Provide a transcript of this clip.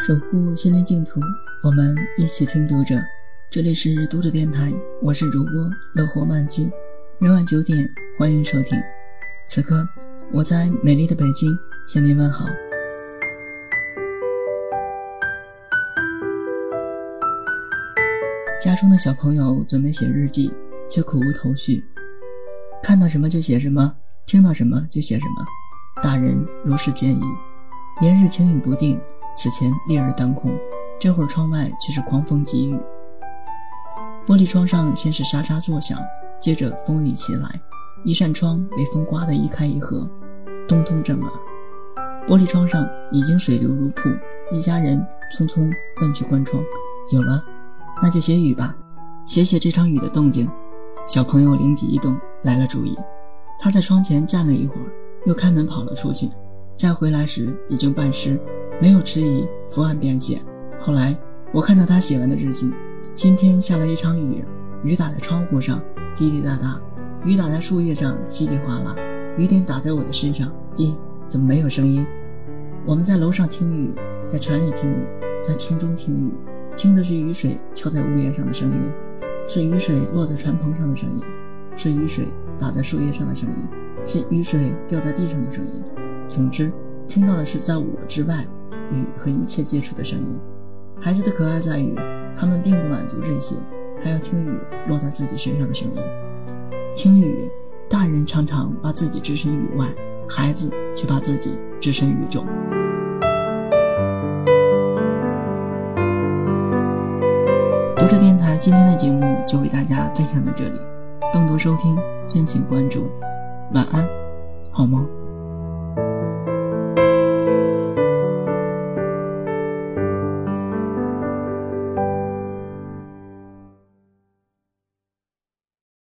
守护心灵净土，我们一起听读者。这里是读者电台，我是主播乐活漫记。每晚九点，欢迎收听。此刻，我在美丽的北京向您问好。家中的小朋友准备写日记，却苦无头绪。看到什么就写什么，听到什么就写什么。大人如是建议，连日晴雨不定。此前烈日当空，这会儿窗外却是狂风急雨。玻璃窗上先是沙沙作响，接着风雨袭来，一扇窗被风刮得一开一合，咚咚震耳。玻璃窗上已经水流如瀑，一家人匆匆奔去关窗。有了，那就写雨吧，写写这场雨的动静。小朋友灵机一动，来了主意。他在窗前站了一会儿，又开门跑了出去。再回来时，已经半湿。没有迟疑，伏案便写。后来我看到他写完的日记。今天下了一场雨，雨打在窗户上，滴滴答答；雨打在树叶上，稀里哗啦；雨点打在我的身上，咦，怎么没有声音？我们在楼上听雨，在船里听雨，在厅中听雨，听着是雨水敲在屋檐上的声音，是雨水落在船棚上的声音，是雨水打在树叶上的声音，是雨水掉在地上的声音。总之，听到的是在我之外。雨和一切接触的声音，孩子的可爱在于，他们并不满足这些，还要听雨落在自己身上的声音。听雨，大人常常把自己置身雨外，孩子却把自己置身雨中。读者电台今天的节目就为大家分享到这里，更多收听敬请关注。晚安，好梦。